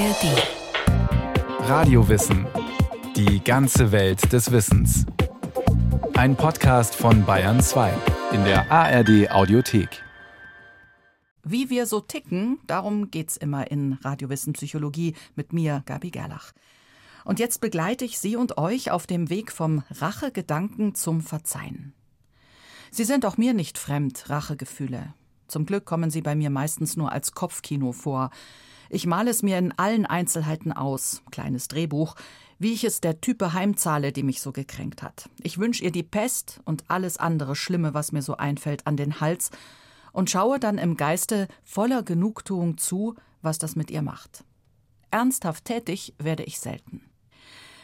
ARD. Radiowissen. Die ganze Welt des Wissens. Ein Podcast von Bayern 2 in der ARD Audiothek. Wie wir so ticken, darum geht's immer in Radiowissen Psychologie mit mir, Gabi Gerlach. Und jetzt begleite ich Sie und euch auf dem Weg vom Rachegedanken zum Verzeihen. Sie sind auch mir nicht fremd, Rachegefühle. Zum Glück kommen sie bei mir meistens nur als Kopfkino vor. Ich male es mir in allen Einzelheiten aus, kleines Drehbuch, wie ich es der Type heimzahle, die mich so gekränkt hat. Ich wünsche ihr die Pest und alles andere Schlimme, was mir so einfällt, an den Hals und schaue dann im Geiste voller Genugtuung zu, was das mit ihr macht. Ernsthaft tätig werde ich selten.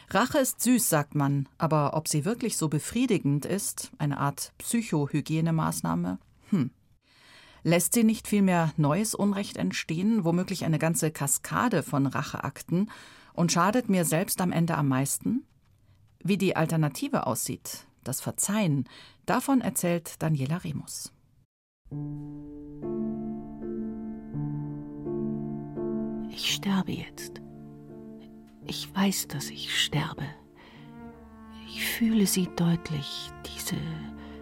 Rache ist süß, sagt man, aber ob sie wirklich so befriedigend ist, eine Art Psychohygienemaßnahme, hm. Lässt sie nicht vielmehr neues Unrecht entstehen, womöglich eine ganze Kaskade von Racheakten, und schadet mir selbst am Ende am meisten? Wie die Alternative aussieht, das Verzeihen, davon erzählt Daniela Remus. Ich sterbe jetzt. Ich weiß, dass ich sterbe. Ich fühle sie deutlich, diese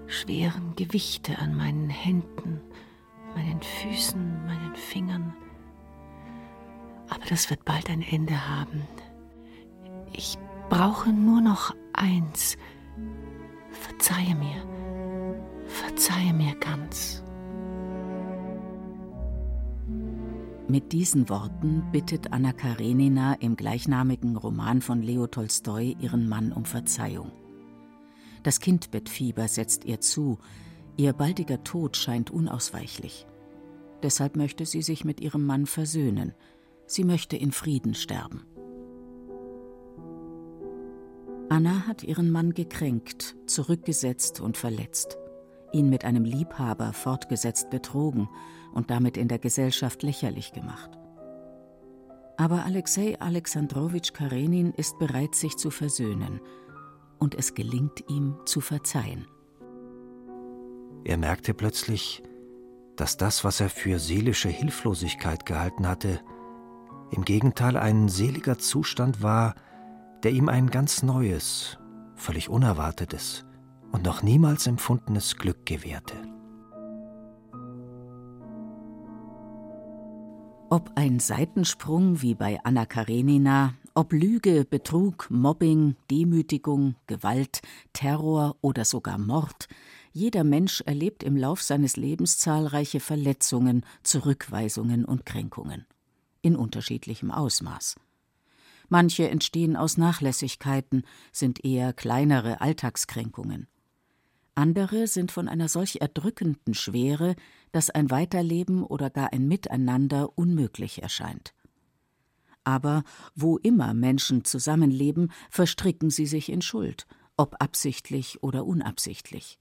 schweren Gewichte an meinen Händen, meinen Füßen, meinen Fingern. Aber das wird bald ein Ende haben. Ich brauche nur noch eins. Verzeihe mir. Verzeihe mir ganz. Mit diesen Worten bittet Anna Karenina im gleichnamigen Roman von Leo Tolstoi ihren Mann um Verzeihung. Das Kindbettfieber setzt ihr zu, ihr baldiger Tod scheint unausweichlich. Deshalb möchte sie sich mit ihrem Mann versöhnen. Sie möchte in Frieden sterben. Anna hat ihren Mann gekränkt, zurückgesetzt und verletzt, ihn mit einem Liebhaber fortgesetzt betrogen und damit in der Gesellschaft lächerlich gemacht. Aber Alexei Alexandrowitsch Karenin ist bereit, sich zu versöhnen, und es gelingt ihm zu verzeihen. Er merkte plötzlich, dass das, was er für seelische Hilflosigkeit gehalten hatte, im Gegenteil ein seliger Zustand war, der ihm ein ganz neues, völlig unerwartetes und noch niemals empfundenes Glück gewährte. Ob ein Seitensprung wie bei Anna Karenina, ob Lüge, Betrug, Mobbing, Demütigung, Gewalt, Terror oder sogar Mord, jeder Mensch erlebt im Lauf seines Lebens zahlreiche Verletzungen, Zurückweisungen und Kränkungen. In unterschiedlichem Ausmaß. Manche entstehen aus Nachlässigkeiten, sind eher kleinere Alltagskränkungen. Andere sind von einer solch erdrückenden Schwere, dass ein Weiterleben oder gar ein Miteinander unmöglich erscheint. Aber wo immer Menschen zusammenleben, verstricken sie sich in Schuld, ob absichtlich oder unabsichtlich.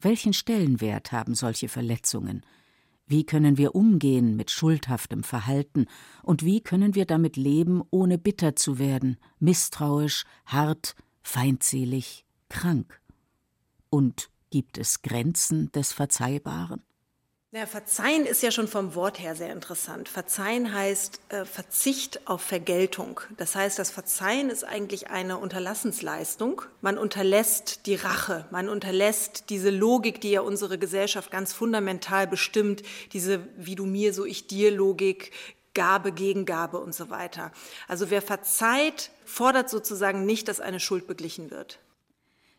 Welchen Stellenwert haben solche Verletzungen? Wie können wir umgehen mit schuldhaftem Verhalten und wie können wir damit leben, ohne bitter zu werden, misstrauisch, hart, feindselig, krank? Und gibt es Grenzen des Verzeihbaren? Ja, Verzeihen ist ja schon vom Wort her sehr interessant. Verzeihen heißt äh, Verzicht auf Vergeltung. Das heißt, das Verzeihen ist eigentlich eine Unterlassensleistung. Man unterlässt die Rache, man unterlässt diese Logik, die ja unsere Gesellschaft ganz fundamental bestimmt, diese wie du mir, so ich dir Logik, Gabe, Gegengabe und so weiter. Also wer verzeiht, fordert sozusagen nicht, dass eine Schuld beglichen wird.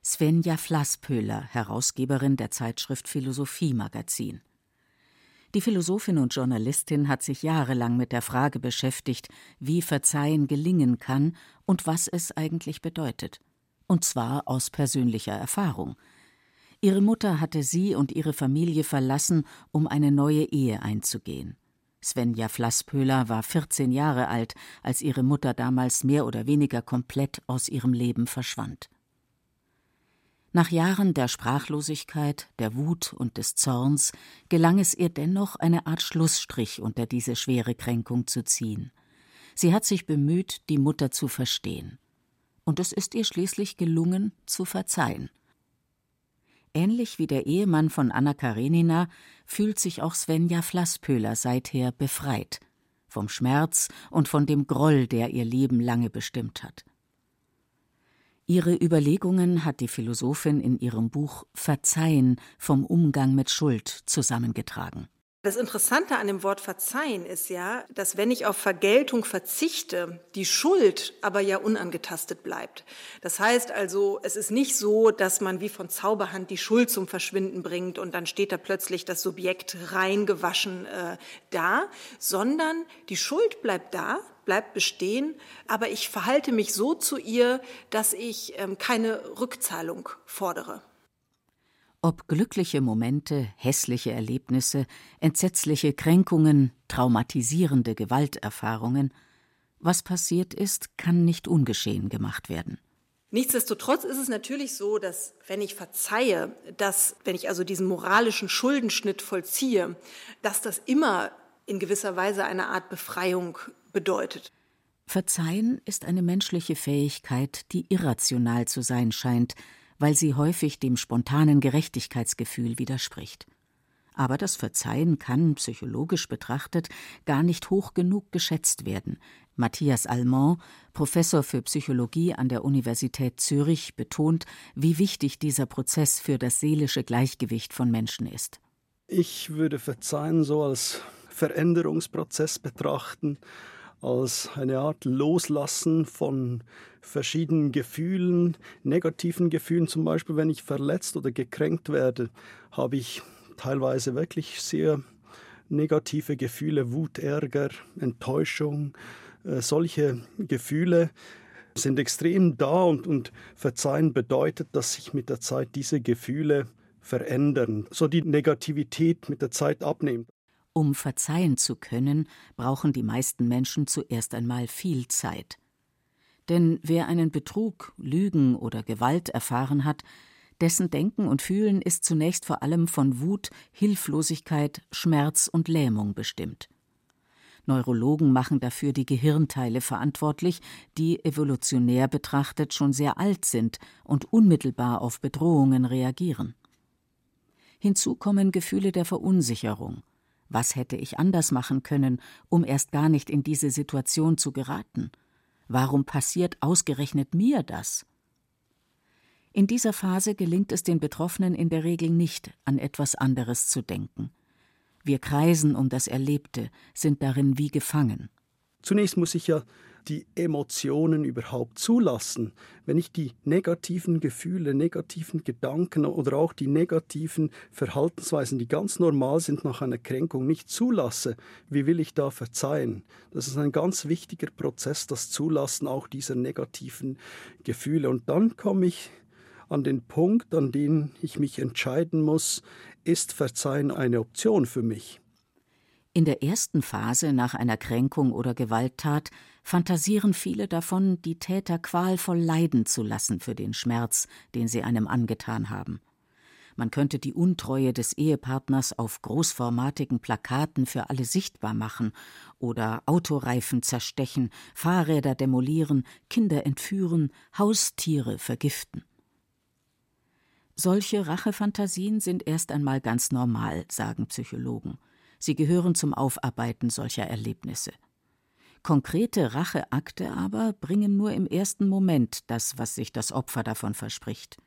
Svenja Flasspöhler, Herausgeberin der Zeitschrift Philosophie Magazin. Die Philosophin und Journalistin hat sich jahrelang mit der Frage beschäftigt, wie Verzeihen gelingen kann und was es eigentlich bedeutet. Und zwar aus persönlicher Erfahrung. Ihre Mutter hatte sie und ihre Familie verlassen, um eine neue Ehe einzugehen. Svenja Flasspöhler war 14 Jahre alt, als ihre Mutter damals mehr oder weniger komplett aus ihrem Leben verschwand. Nach Jahren der Sprachlosigkeit, der Wut und des Zorns gelang es ihr dennoch, eine Art Schlussstrich unter diese schwere Kränkung zu ziehen. Sie hat sich bemüht, die Mutter zu verstehen. Und es ist ihr schließlich gelungen, zu verzeihen. Ähnlich wie der Ehemann von Anna Karenina fühlt sich auch Svenja Flasspöhler seither befreit vom Schmerz und von dem Groll, der ihr Leben lange bestimmt hat. Ihre Überlegungen hat die Philosophin in ihrem Buch Verzeihen vom Umgang mit Schuld zusammengetragen. Das Interessante an dem Wort verzeihen ist ja, dass wenn ich auf Vergeltung verzichte, die Schuld aber ja unangetastet bleibt. Das heißt also, es ist nicht so, dass man wie von Zauberhand die Schuld zum Verschwinden bringt und dann steht da plötzlich das Subjekt reingewaschen äh, da, sondern die Schuld bleibt da, bleibt bestehen, aber ich verhalte mich so zu ihr, dass ich ähm, keine Rückzahlung fordere. Ob glückliche Momente, hässliche Erlebnisse, entsetzliche Kränkungen, traumatisierende Gewalterfahrungen, was passiert ist, kann nicht ungeschehen gemacht werden. Nichtsdestotrotz ist es natürlich so, dass wenn ich verzeihe, dass wenn ich also diesen moralischen Schuldenschnitt vollziehe, dass das immer in gewisser Weise eine Art Befreiung bedeutet. Verzeihen ist eine menschliche Fähigkeit, die irrational zu sein scheint, weil sie häufig dem spontanen Gerechtigkeitsgefühl widerspricht. Aber das Verzeihen kann, psychologisch betrachtet, gar nicht hoch genug geschätzt werden. Matthias Allemand, Professor für Psychologie an der Universität Zürich, betont, wie wichtig dieser Prozess für das seelische Gleichgewicht von Menschen ist. Ich würde Verzeihen so als Veränderungsprozess betrachten, als eine Art Loslassen von verschiedenen Gefühlen, negativen Gefühlen. Zum Beispiel, wenn ich verletzt oder gekränkt werde, habe ich teilweise wirklich sehr negative Gefühle, Wut, Ärger, Enttäuschung. Äh, solche Gefühle sind extrem da und, und Verzeihen bedeutet, dass sich mit der Zeit diese Gefühle verändern, so die Negativität mit der Zeit abnimmt. Um verzeihen zu können, brauchen die meisten Menschen zuerst einmal viel Zeit. Denn wer einen Betrug, Lügen oder Gewalt erfahren hat, dessen Denken und Fühlen ist zunächst vor allem von Wut, Hilflosigkeit, Schmerz und Lähmung bestimmt. Neurologen machen dafür die Gehirnteile verantwortlich, die evolutionär betrachtet schon sehr alt sind und unmittelbar auf Bedrohungen reagieren. Hinzu kommen Gefühle der Verunsicherung, was hätte ich anders machen können, um erst gar nicht in diese Situation zu geraten? Warum passiert ausgerechnet mir das? In dieser Phase gelingt es den Betroffenen in der Regel nicht, an etwas anderes zu denken. Wir kreisen um das Erlebte, sind darin wie gefangen. Zunächst muss ich ja die Emotionen überhaupt zulassen, wenn ich die negativen Gefühle, negativen Gedanken oder auch die negativen Verhaltensweisen, die ganz normal sind nach einer Kränkung, nicht zulasse, wie will ich da verzeihen? Das ist ein ganz wichtiger Prozess, das Zulassen auch dieser negativen Gefühle. Und dann komme ich an den Punkt, an den ich mich entscheiden muss, ist Verzeihen eine Option für mich? In der ersten Phase nach einer Kränkung oder Gewalttat fantasieren viele davon, die Täter qualvoll leiden zu lassen für den Schmerz, den sie einem angetan haben. Man könnte die Untreue des Ehepartners auf großformatigen Plakaten für alle sichtbar machen oder Autoreifen zerstechen, Fahrräder demolieren, Kinder entführen, Haustiere vergiften. Solche Rachefantasien sind erst einmal ganz normal, sagen Psychologen. Sie gehören zum Aufarbeiten solcher Erlebnisse. Konkrete Racheakte aber bringen nur im ersten Moment das, was sich das Opfer davon verspricht.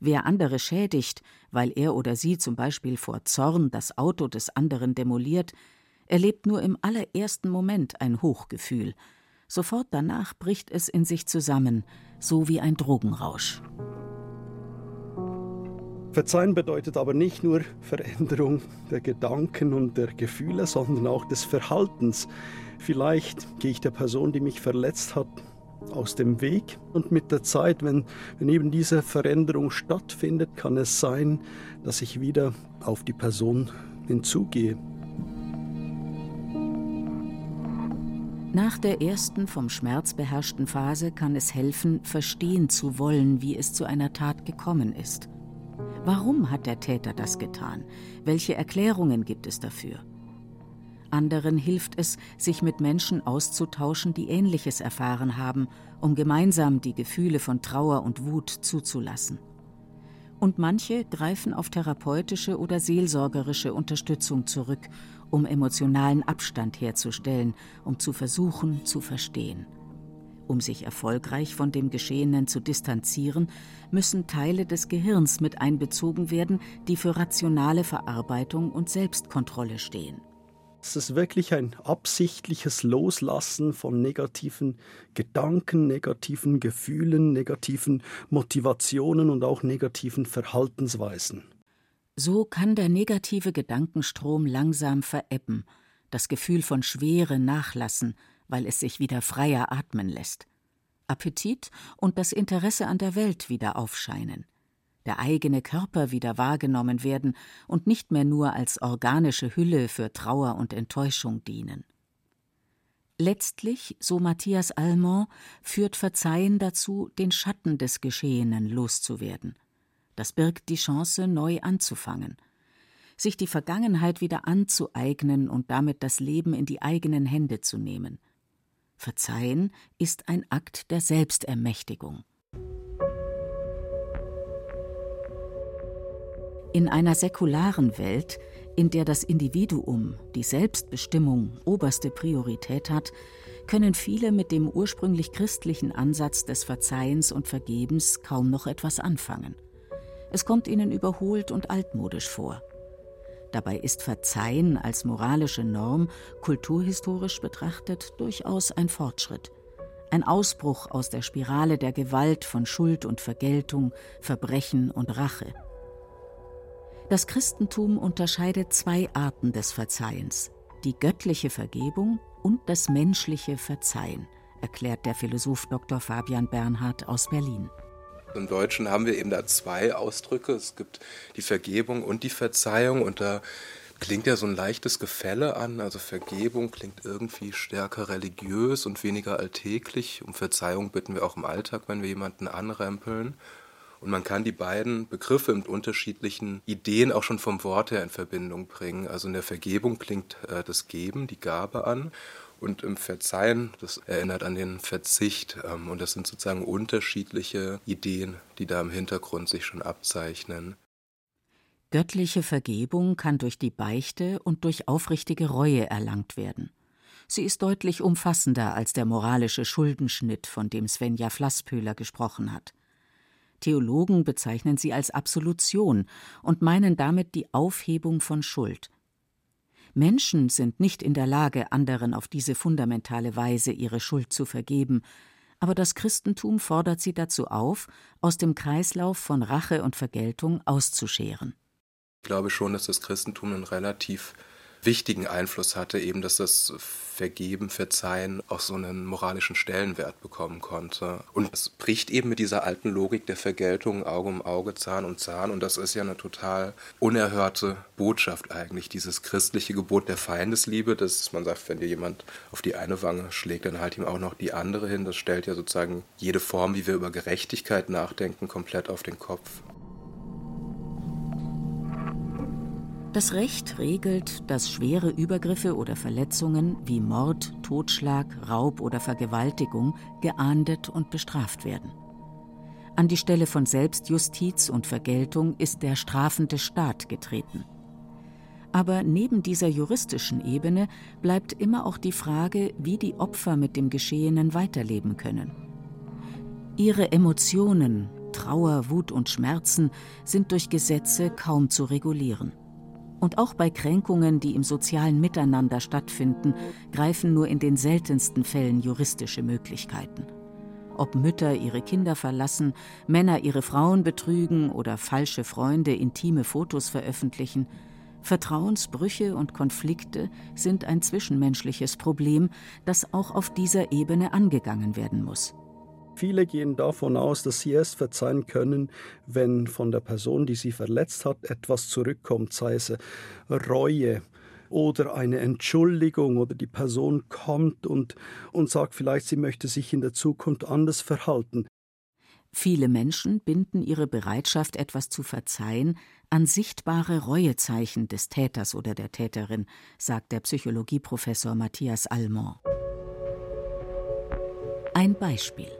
Wer andere schädigt, weil er oder sie zum Beispiel vor Zorn das Auto des anderen demoliert, erlebt nur im allerersten Moment ein Hochgefühl. Sofort danach bricht es in sich zusammen, so wie ein Drogenrausch. Verzeihen bedeutet aber nicht nur Veränderung der Gedanken und der Gefühle, sondern auch des Verhaltens. Vielleicht gehe ich der Person, die mich verletzt hat, aus dem Weg. Und mit der Zeit, wenn, wenn eben diese Veränderung stattfindet, kann es sein, dass ich wieder auf die Person hinzugehe. Nach der ersten vom Schmerz beherrschten Phase kann es helfen, verstehen zu wollen, wie es zu einer Tat gekommen ist. Warum hat der Täter das getan? Welche Erklärungen gibt es dafür? Anderen hilft es, sich mit Menschen auszutauschen, die Ähnliches erfahren haben, um gemeinsam die Gefühle von Trauer und Wut zuzulassen. Und manche greifen auf therapeutische oder seelsorgerische Unterstützung zurück, um emotionalen Abstand herzustellen, um zu versuchen zu verstehen. Um sich erfolgreich von dem Geschehenen zu distanzieren, müssen Teile des Gehirns mit einbezogen werden, die für rationale Verarbeitung und Selbstkontrolle stehen. Es ist wirklich ein absichtliches Loslassen von negativen Gedanken, negativen Gefühlen, negativen Motivationen und auch negativen Verhaltensweisen. So kann der negative Gedankenstrom langsam verebben, das Gefühl von Schwere nachlassen, weil es sich wieder freier atmen lässt. Appetit und das Interesse an der Welt wieder aufscheinen, der eigene Körper wieder wahrgenommen werden und nicht mehr nur als organische Hülle für Trauer und Enttäuschung dienen. Letztlich, so Matthias Almond, führt Verzeihen dazu, den Schatten des Geschehenen loszuwerden. Das birgt die Chance, neu anzufangen, sich die Vergangenheit wieder anzueignen und damit das Leben in die eigenen Hände zu nehmen. Verzeihen ist ein Akt der Selbstermächtigung. In einer säkularen Welt, in der das Individuum, die Selbstbestimmung oberste Priorität hat, können viele mit dem ursprünglich christlichen Ansatz des Verzeihens und Vergebens kaum noch etwas anfangen. Es kommt ihnen überholt und altmodisch vor. Dabei ist Verzeihen als moralische Norm kulturhistorisch betrachtet durchaus ein Fortschritt. Ein Ausbruch aus der Spirale der Gewalt von Schuld und Vergeltung, Verbrechen und Rache. Das Christentum unterscheidet zwei Arten des Verzeihens, die göttliche Vergebung und das menschliche Verzeihen, erklärt der Philosoph Dr. Fabian Bernhard aus Berlin. Im Deutschen haben wir eben da zwei Ausdrücke. Es gibt die Vergebung und die Verzeihung und da klingt ja so ein leichtes Gefälle an. Also Vergebung klingt irgendwie stärker religiös und weniger alltäglich. Um Verzeihung bitten wir auch im Alltag, wenn wir jemanden anrempeln. Und man kann die beiden Begriffe mit unterschiedlichen Ideen auch schon vom Wort her in Verbindung bringen. Also in der Vergebung klingt äh, das Geben, die Gabe an. Und im Verzeihen, das erinnert an den Verzicht. Ähm, und das sind sozusagen unterschiedliche Ideen, die da im Hintergrund sich schon abzeichnen. Göttliche Vergebung kann durch die Beichte und durch aufrichtige Reue erlangt werden. Sie ist deutlich umfassender als der moralische Schuldenschnitt, von dem Svenja Flasspöhler gesprochen hat. Theologen bezeichnen sie als Absolution und meinen damit die Aufhebung von Schuld. Menschen sind nicht in der Lage, anderen auf diese fundamentale Weise ihre Schuld zu vergeben, aber das Christentum fordert sie dazu auf, aus dem Kreislauf von Rache und Vergeltung auszuscheren. Ich glaube schon, dass das Christentum einen relativ wichtigen Einfluss hatte, eben dass das Vergeben, Verzeihen auch so einen moralischen Stellenwert bekommen konnte. Und es bricht eben mit dieser alten Logik der Vergeltung Auge um Auge, Zahn um Zahn. Und das ist ja eine total unerhörte Botschaft eigentlich, dieses christliche Gebot der Feindesliebe, dass man sagt, wenn dir jemand auf die eine Wange schlägt, dann halt ihm auch noch die andere hin. Das stellt ja sozusagen jede Form, wie wir über Gerechtigkeit nachdenken, komplett auf den Kopf. Das Recht regelt, dass schwere Übergriffe oder Verletzungen wie Mord, Totschlag, Raub oder Vergewaltigung geahndet und bestraft werden. An die Stelle von Selbstjustiz und Vergeltung ist der strafende Staat getreten. Aber neben dieser juristischen Ebene bleibt immer auch die Frage, wie die Opfer mit dem Geschehenen weiterleben können. Ihre Emotionen, Trauer, Wut und Schmerzen sind durch Gesetze kaum zu regulieren. Und auch bei Kränkungen, die im sozialen Miteinander stattfinden, greifen nur in den seltensten Fällen juristische Möglichkeiten. Ob Mütter ihre Kinder verlassen, Männer ihre Frauen betrügen oder falsche Freunde intime Fotos veröffentlichen, Vertrauensbrüche und Konflikte sind ein zwischenmenschliches Problem, das auch auf dieser Ebene angegangen werden muss. Viele gehen davon aus, dass sie erst verzeihen können, wenn von der Person, die sie verletzt hat, etwas zurückkommt, sei es Reue oder eine Entschuldigung oder die Person kommt und, und sagt vielleicht, sie möchte sich in der Zukunft anders verhalten. Viele Menschen binden ihre Bereitschaft, etwas zu verzeihen, an sichtbare Reuezeichen des Täters oder der Täterin, sagt der Psychologieprofessor Matthias Almond. Ein Beispiel.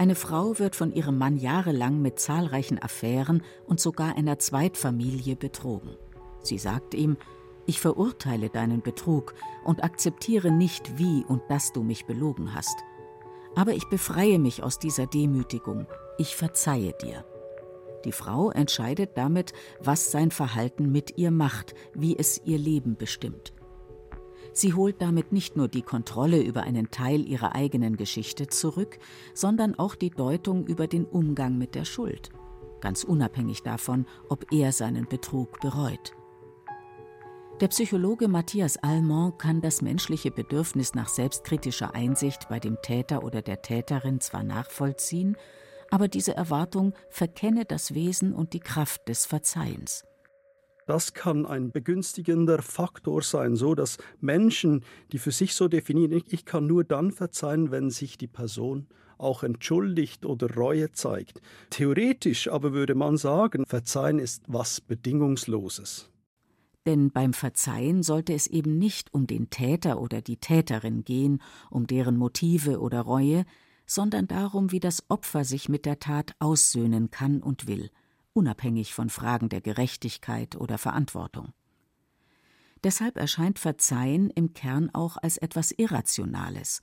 Eine Frau wird von ihrem Mann jahrelang mit zahlreichen Affären und sogar einer Zweitfamilie betrogen. Sie sagt ihm, Ich verurteile deinen Betrug und akzeptiere nicht, wie und dass du mich belogen hast. Aber ich befreie mich aus dieser Demütigung. Ich verzeihe dir. Die Frau entscheidet damit, was sein Verhalten mit ihr macht, wie es ihr Leben bestimmt. Sie holt damit nicht nur die Kontrolle über einen Teil ihrer eigenen Geschichte zurück, sondern auch die Deutung über den Umgang mit der Schuld, ganz unabhängig davon, ob er seinen Betrug bereut. Der Psychologe Matthias Allemand kann das menschliche Bedürfnis nach selbstkritischer Einsicht bei dem Täter oder der Täterin zwar nachvollziehen, aber diese Erwartung verkenne das Wesen und die Kraft des Verzeihens. Das kann ein begünstigender Faktor sein, so dass Menschen, die für sich so definieren, ich kann nur dann verzeihen, wenn sich die Person auch entschuldigt oder Reue zeigt. Theoretisch aber würde man sagen, Verzeihen ist was Bedingungsloses. Denn beim Verzeihen sollte es eben nicht um den Täter oder die Täterin gehen, um deren Motive oder Reue, sondern darum, wie das Opfer sich mit der Tat aussöhnen kann und will unabhängig von Fragen der Gerechtigkeit oder Verantwortung. Deshalb erscheint Verzeihen im Kern auch als etwas Irrationales.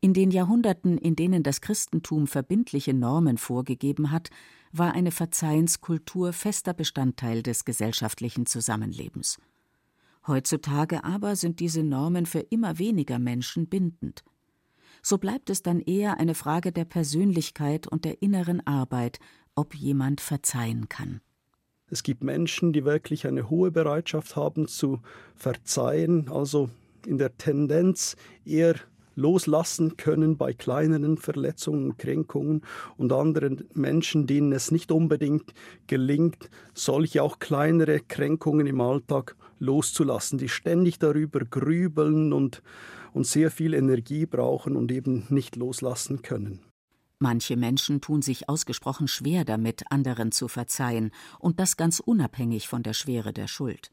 In den Jahrhunderten, in denen das Christentum verbindliche Normen vorgegeben hat, war eine Verzeihenskultur fester Bestandteil des gesellschaftlichen Zusammenlebens. Heutzutage aber sind diese Normen für immer weniger Menschen bindend. So bleibt es dann eher eine Frage der Persönlichkeit und der inneren Arbeit ob jemand verzeihen kann. Es gibt Menschen, die wirklich eine hohe Bereitschaft haben zu verzeihen, also in der Tendenz eher loslassen können bei kleineren Verletzungen und Kränkungen und anderen Menschen, denen es nicht unbedingt gelingt, solche auch kleinere Kränkungen im Alltag loszulassen, die ständig darüber grübeln und, und sehr viel Energie brauchen und eben nicht loslassen können. Manche Menschen tun sich ausgesprochen schwer damit, anderen zu verzeihen, und das ganz unabhängig von der Schwere der Schuld.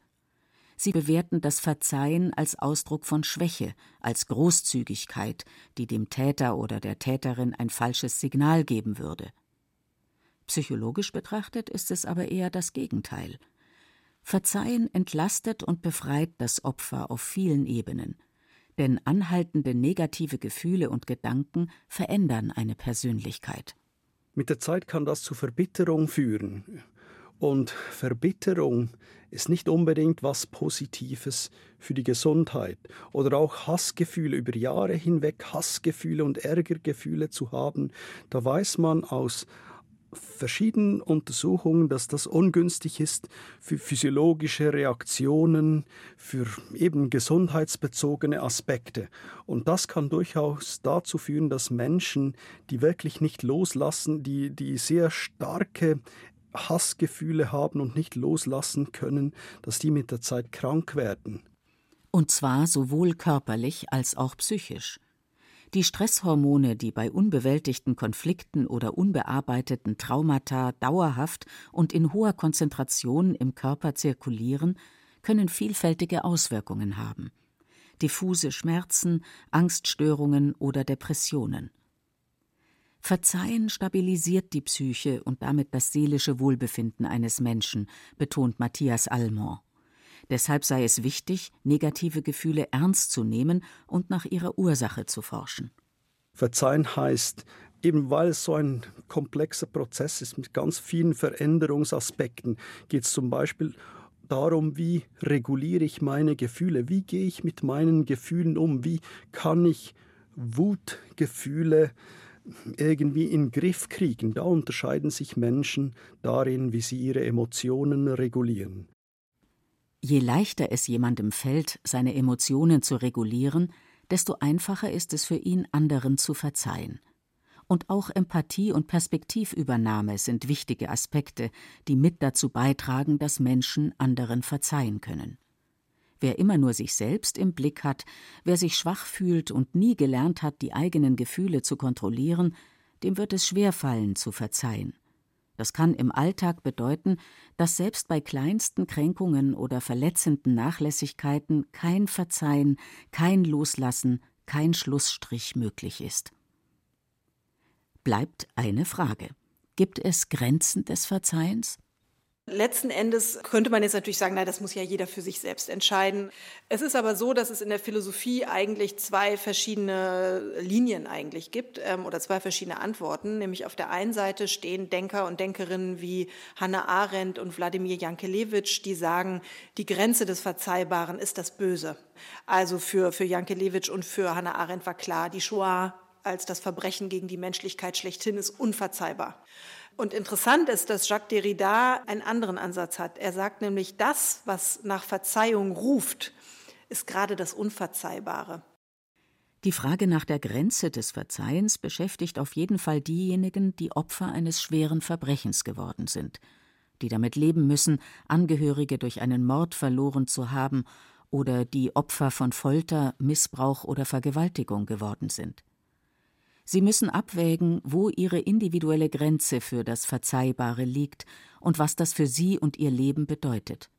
Sie bewerten das Verzeihen als Ausdruck von Schwäche, als Großzügigkeit, die dem Täter oder der Täterin ein falsches Signal geben würde. Psychologisch betrachtet ist es aber eher das Gegenteil. Verzeihen entlastet und befreit das Opfer auf vielen Ebenen denn anhaltende negative Gefühle und Gedanken verändern eine Persönlichkeit. Mit der Zeit kann das zu Verbitterung führen. Und Verbitterung ist nicht unbedingt was Positives für die Gesundheit. Oder auch Hassgefühle über Jahre hinweg, Hassgefühle und Ärgergefühle zu haben, da weiß man aus verschiedenen Untersuchungen, dass das ungünstig ist für physiologische Reaktionen, für eben gesundheitsbezogene Aspekte. Und das kann durchaus dazu führen, dass Menschen, die wirklich nicht loslassen, die, die sehr starke Hassgefühle haben und nicht loslassen können, dass die mit der Zeit krank werden. Und zwar sowohl körperlich als auch psychisch. Die Stresshormone, die bei unbewältigten Konflikten oder unbearbeiteten Traumata dauerhaft und in hoher Konzentration im Körper zirkulieren, können vielfältige Auswirkungen haben. Diffuse Schmerzen, Angststörungen oder Depressionen. Verzeihen stabilisiert die Psyche und damit das seelische Wohlbefinden eines Menschen, betont Matthias Almond. Deshalb sei es wichtig, negative Gefühle ernst zu nehmen und nach ihrer Ursache zu forschen. Verzeihen heißt, eben weil es so ein komplexer Prozess ist mit ganz vielen Veränderungsaspekten, geht es zum Beispiel darum, wie reguliere ich meine Gefühle, wie gehe ich mit meinen Gefühlen um, wie kann ich Wutgefühle irgendwie in den Griff kriegen. Da unterscheiden sich Menschen darin, wie sie ihre Emotionen regulieren. Je leichter es jemandem fällt, seine Emotionen zu regulieren, desto einfacher ist es für ihn, anderen zu verzeihen. Und auch Empathie und Perspektivübernahme sind wichtige Aspekte, die mit dazu beitragen, dass Menschen anderen verzeihen können. Wer immer nur sich selbst im Blick hat, wer sich schwach fühlt und nie gelernt hat, die eigenen Gefühle zu kontrollieren, dem wird es schwerfallen zu verzeihen. Das kann im Alltag bedeuten, dass selbst bei kleinsten Kränkungen oder verletzenden Nachlässigkeiten kein Verzeihen, kein Loslassen, kein Schlussstrich möglich ist. Bleibt eine Frage. Gibt es Grenzen des Verzeihens? Letzten Endes könnte man jetzt natürlich sagen, na, das muss ja jeder für sich selbst entscheiden. Es ist aber so, dass es in der Philosophie eigentlich zwei verschiedene Linien eigentlich gibt ähm, oder zwei verschiedene Antworten. Nämlich auf der einen Seite stehen Denker und Denkerinnen wie Hannah Arendt und Wladimir Jankelewitsch, die sagen, die Grenze des Verzeihbaren ist das Böse. Also für, für Jankelewitsch und für Hannah Arendt war klar, die Shoah als das Verbrechen gegen die Menschlichkeit schlechthin ist unverzeihbar. Und interessant ist, dass Jacques Derrida einen anderen Ansatz hat. Er sagt nämlich, das, was nach Verzeihung ruft, ist gerade das Unverzeihbare. Die Frage nach der Grenze des Verzeihens beschäftigt auf jeden Fall diejenigen, die Opfer eines schweren Verbrechens geworden sind, die damit leben müssen, Angehörige durch einen Mord verloren zu haben oder die Opfer von Folter, Missbrauch oder Vergewaltigung geworden sind. Sie müssen abwägen, wo ihre individuelle Grenze für das Verzeihbare liegt und was das für sie und ihr Leben bedeutet.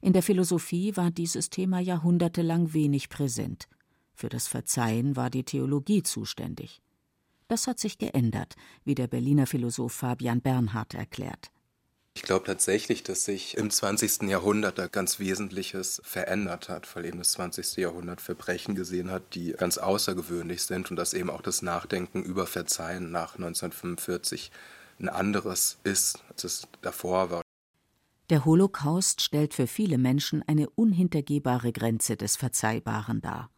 In der Philosophie war dieses Thema jahrhundertelang wenig präsent. Für das Verzeihen war die Theologie zuständig. Das hat sich geändert, wie der Berliner Philosoph Fabian Bernhard erklärt. Ich glaube tatsächlich, dass sich im 20. Jahrhundert da ganz Wesentliches verändert hat, weil eben das 20. Jahrhundert Verbrechen gesehen hat, die ganz außergewöhnlich sind und dass eben auch das Nachdenken über Verzeihen nach 1945 ein anderes ist, als es davor war. Der Holocaust stellt für viele Menschen eine unhintergehbare Grenze des Verzeihbaren dar.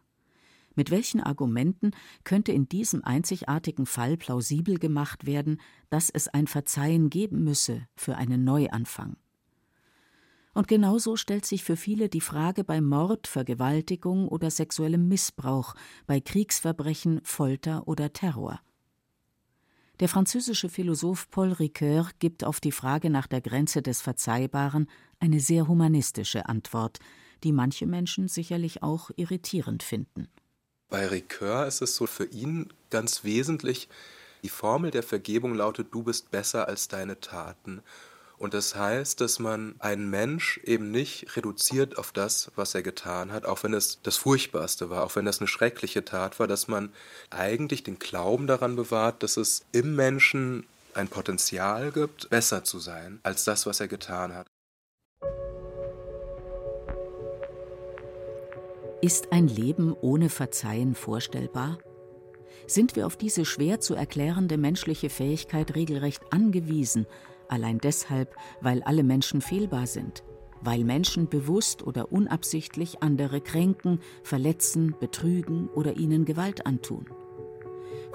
Mit welchen Argumenten könnte in diesem einzigartigen Fall plausibel gemacht werden, dass es ein Verzeihen geben müsse für einen Neuanfang? Und genauso stellt sich für viele die Frage bei Mord, Vergewaltigung oder sexuellem Missbrauch, bei Kriegsverbrechen, Folter oder Terror. Der französische Philosoph Paul Ricoeur gibt auf die Frage nach der Grenze des Verzeihbaren eine sehr humanistische Antwort, die manche Menschen sicherlich auch irritierend finden. Bei Ricoeur ist es so für ihn ganz wesentlich, die Formel der Vergebung lautet, du bist besser als deine Taten. Und das heißt, dass man einen Mensch eben nicht reduziert auf das, was er getan hat, auch wenn es das Furchtbarste war, auch wenn das eine schreckliche Tat war, dass man eigentlich den Glauben daran bewahrt, dass es im Menschen ein Potenzial gibt, besser zu sein als das, was er getan hat. Ist ein Leben ohne Verzeihen vorstellbar? Sind wir auf diese schwer zu erklärende menschliche Fähigkeit regelrecht angewiesen, allein deshalb, weil alle Menschen fehlbar sind, weil Menschen bewusst oder unabsichtlich andere kränken, verletzen, betrügen oder ihnen Gewalt antun?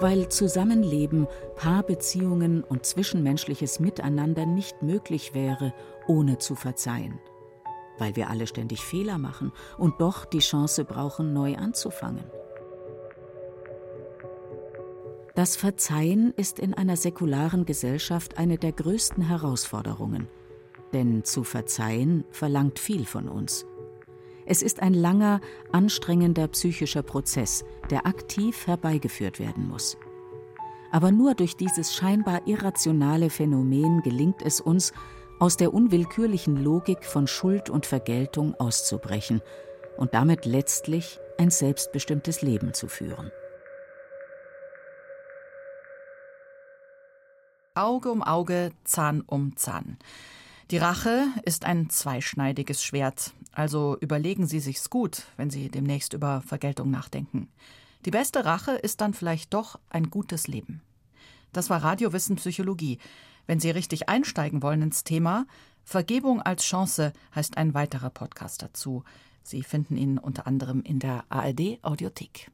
Weil Zusammenleben, Paarbeziehungen und zwischenmenschliches Miteinander nicht möglich wäre, ohne zu verzeihen weil wir alle ständig Fehler machen und doch die Chance brauchen, neu anzufangen. Das Verzeihen ist in einer säkularen Gesellschaft eine der größten Herausforderungen. Denn zu verzeihen verlangt viel von uns. Es ist ein langer, anstrengender psychischer Prozess, der aktiv herbeigeführt werden muss. Aber nur durch dieses scheinbar irrationale Phänomen gelingt es uns, aus der unwillkürlichen Logik von Schuld und Vergeltung auszubrechen und damit letztlich ein selbstbestimmtes Leben zu führen. Auge um Auge, Zahn um Zahn. Die Rache ist ein zweischneidiges Schwert, also überlegen Sie sich's gut, wenn Sie demnächst über Vergeltung nachdenken. Die beste Rache ist dann vielleicht doch ein gutes Leben. Das war Radiowissen Psychologie. Wenn Sie richtig einsteigen wollen ins Thema, Vergebung als Chance heißt ein weiterer Podcast dazu. Sie finden ihn unter anderem in der ARD Audiothek.